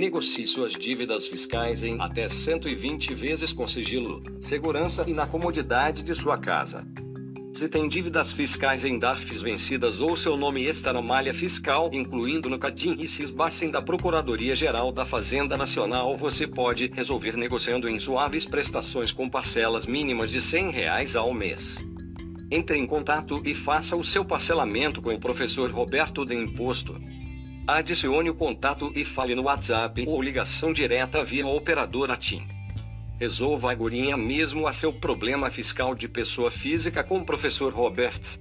Negocie suas dívidas fiscais em até 120 vezes com sigilo, segurança e na comodidade de sua casa. Se tem dívidas fiscais em DARFs vencidas ou seu nome está na malha fiscal, incluindo no CADIM e CISBACEN da Procuradoria-Geral da Fazenda Nacional, você pode resolver negociando em suaves prestações com parcelas mínimas de 100 reais ao mês. Entre em contato e faça o seu parcelamento com o professor Roberto de Imposto. Adicione o contato e fale no WhatsApp ou ligação direta via operadora TIM. Resolva agora mesmo a seu problema fiscal de pessoa física com o professor Roberts.